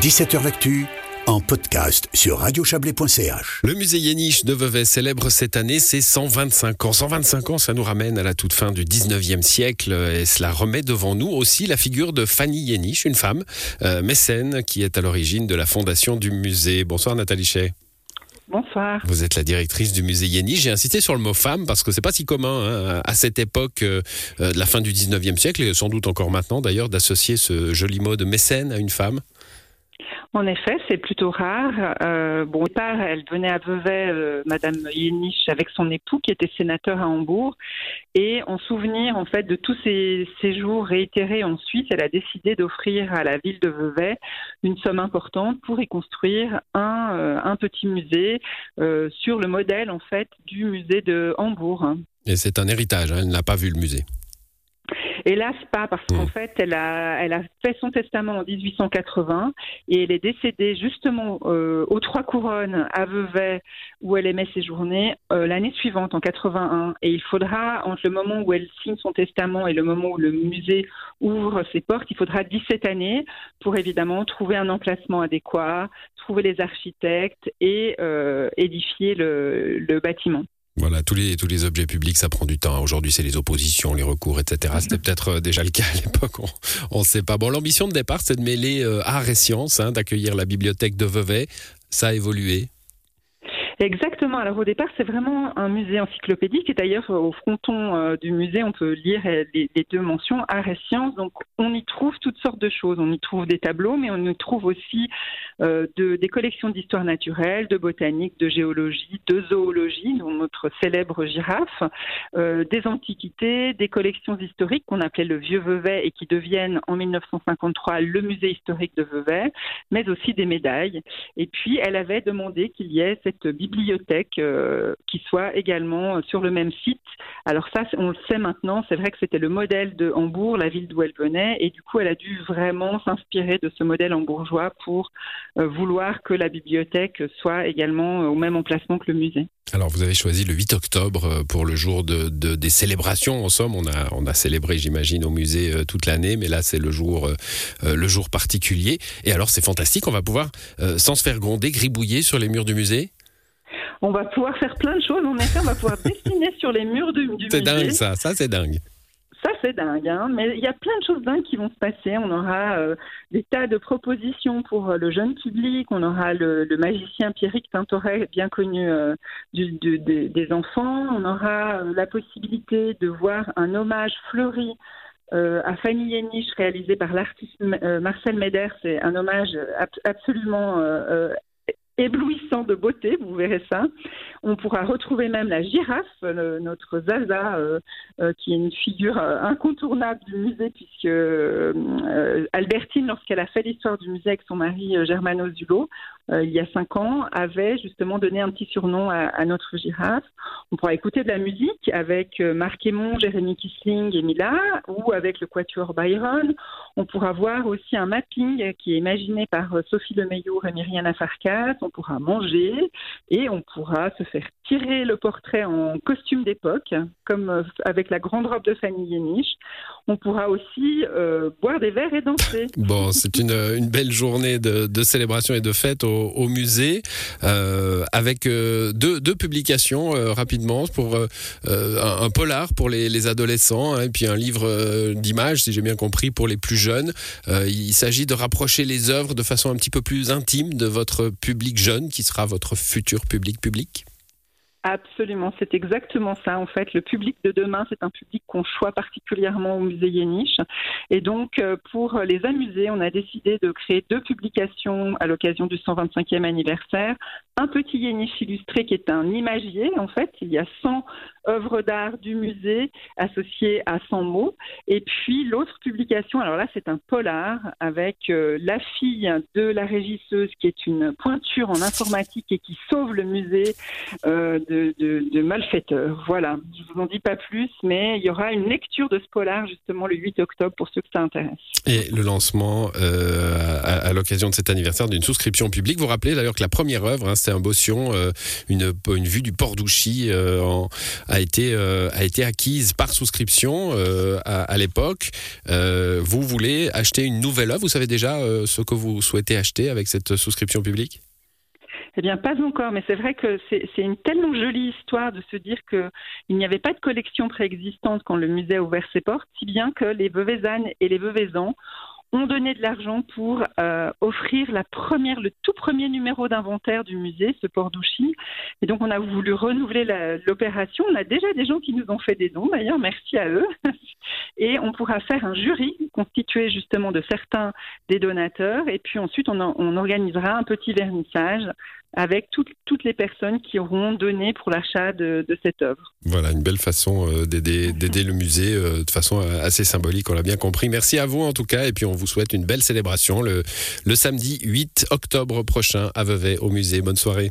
17h L'actu en podcast sur radiochablais.ch. Le musée Yéniche de Vevey célèbre cette année ses 125 ans. 125 ans, ça nous ramène à la toute fin du 19e siècle et cela remet devant nous aussi la figure de Fanny Yéniche, une femme euh, mécène qui est à l'origine de la fondation du musée. Bonsoir Nathalie Chet. Bonsoir. Vous êtes la directrice du musée Yéniche. J'ai insisté sur le mot femme parce que c'est pas si commun hein, à cette époque euh, de la fin du 19e siècle et sans doute encore maintenant d'ailleurs d'associer ce joli mot de mécène à une femme. En effet, c'est plutôt rare. Euh, bon, au départ, elle venait à Vevey, euh, Madame Yéniche, avec son époux qui était sénateur à Hambourg. Et en souvenir, en fait, de tous ces séjours réitérés en Suisse, elle a décidé d'offrir à la ville de Vevey une somme importante pour y construire un, euh, petit musée euh, sur le modèle, en fait, du musée de Hambourg. Et c'est un héritage. Hein, elle n'a pas vu le musée. Hélas, pas, parce qu'en Mm. fait, elle a, elle a fait son testament en 1880 et elle est décédée justement euh, aux Trois Couronnes à Vevey, où elle aimait séjourner, euh, l'année suivante, en 81. Et il faudra, entre le moment où elle signe son testament et le moment où le musée ouvre ses portes, il faudra 17 années pour évidemment trouver un emplacement adéquat, trouver les architectes et euh, édifier le, le bâtiment. Voilà, tous les, tous les objets publics, ça prend du temps. Aujourd'hui, c'est les oppositions, les recours, etc. C'était peut-être euh, déjà le cas à l'époque, on ne sait pas. Bon, l'ambition de départ, c'est de mêler euh, art et science, hein, d'accueillir la bibliothèque de Vevey. Ça a évolué. Exactement. Alors au départ, c'est vraiment un musée encyclopédique et d'ailleurs au fronton euh, du musée, on peut lire euh, les, deux mentions art et sciences. Donc on y trouve toutes sortes de choses. On y trouve des tableaux, mais on y trouve aussi euh, de, des collections d'histoire naturelle, de botanique, de géologie, de zoologie, dont notre célèbre girafe, des antiquités, des collections historiques qu'on appelait le Vieux Vevey et qui deviennent en 1953 le musée historique de Vevey, mais aussi des médailles. Et puis elle avait demandé qu'il y ait cette bibliothèque euh, qui soit également sur le même site. Alors ça, on le sait maintenant, c'est vrai que c'était le modèle de Hambourg, la ville d'où elle venait, et du coup, elle a dû vraiment s'inspirer de ce modèle hambourgeois pour euh, vouloir que la bibliothèque soit également au même emplacement que le musée. Alors, vous avez choisi le 8 octobre euh, pour le jour de, de- des célébrations. En somme, on a, célébré, j'imagine, au musée euh, toute l'année, mais là, c'est le jour, euh, euh, particulier. Et alors, c'est fantastique. On va pouvoir, euh, sans se faire gronder, gribouiller sur les murs du musée? On va pouvoir faire plein de choses. En effet, on va pouvoir dessiner sur les murs du, du C'est dingue, ça. Ça, c'est dingue. Ça, c'est dingue, hein. mais il y a plein de choses dingues qui vont se passer. On aura euh, des tas de propositions pour euh, le jeune public. On aura le, le magicien Pierrick Tintoret, bien connu euh, du- du- des, des enfants. On aura la possibilité de voir un hommage fleuri à Fanny Yéniche réalisé par l'artiste Marcel Meder. C'est un hommage ab- absolument éblouissant de beauté, vous verrez ça. On pourra retrouver même la girafe, notre Zaza, euh, euh, qui est une figure euh, incontournable du musée, puisque Albertine, lorsqu'elle a fait l'histoire du musée avec son mari Germano Zulo, il y a cinq ans, avait justement donné un petit surnom à, notre girafe. On pourra écouter de la musique avec euh, Marc Aymon, Jérémy Kissling et Mila, ou avec le Quatuor Byron. On pourra voir aussi un mapping qui est imaginé par euh, Sophie Lemeillour et Myriana Farkas. On pourra manger et on pourra se faire tirer le portrait en costume d'époque, comme euh, avec la grande robe de Fanny Yéniche. On pourra aussi euh, boire des verres et danser. Bon, c'est une, belle journée de, célébration et de fête au musée, euh, avec euh, deux, publications euh, rapidement pour un, un polar pour les, les adolescents hein, et puis un livre d'images, si j'ai bien compris, pour les plus jeunes. Il s'agit de rapprocher les œuvres de façon un petit peu plus intime de votre public jeune, qui sera votre futur public public. Absolument, c'est exactement ça. En fait, le public de demain, c'est un public qu'on choisit particulièrement au musée Yéniche. Et donc, euh, pour les amuser, on a décidé de créer deux publications à l'occasion du 125e anniversaire. Un petit Yéniche illustré qui est un imagier. En fait, il y a 100 œuvres d'art du musée associées à 100 mots. Et puis, l'autre publication, alors là, c'est un polar avec euh, la fille de la régisseuse qui est une pointure en informatique et qui sauve le musée euh, de, de, malfaiteurs. Voilà, je vous en dis pas plus, mais il y aura une lecture de ce polar justement le 8 octobre pour ceux que ça intéresse. Et le lancement euh, à, l'occasion de cet anniversaire d'une souscription publique. Vous rappelez d'ailleurs que la première œuvre, hein, c'était un bossion, euh, une, vue du port d'Ouchy en- a été, a été acquise par souscription à, à l'époque. vous voulez acheter une nouvelle œuvre? Vous savez déjà ce que vous souhaitez acheter avec cette souscription publique? Eh bien, pas encore, mais c'est vrai que c'est une tellement jolie histoire de se dire qu'il n'y avait pas de collection préexistante quand le musée a ouvert ses portes, si bien que les Veuvezannes et les Veuvezans ont donné de l'argent pour euh, offrir la première, le tout premier numéro d'inventaire du musée, ce port d'Ouchy. Et donc, on a voulu renouveler l'opération. On a déjà des gens qui nous ont fait des dons, d'ailleurs, merci à eux. Et on pourra faire un jury constitué justement de certains des donateurs. Et puis ensuite, on, on organisera un petit vernissage avec toutes, les personnes qui auront donné pour l'achat de, cette œuvre. Voilà, une belle façon euh, d'aider le musée euh, de façon euh, assez symbolique, on l'a bien compris. Merci à vous en tout cas, et puis on vous souhaite une belle célébration le, le samedi 8 octobre prochain à Vevey au musée. Bonne soirée.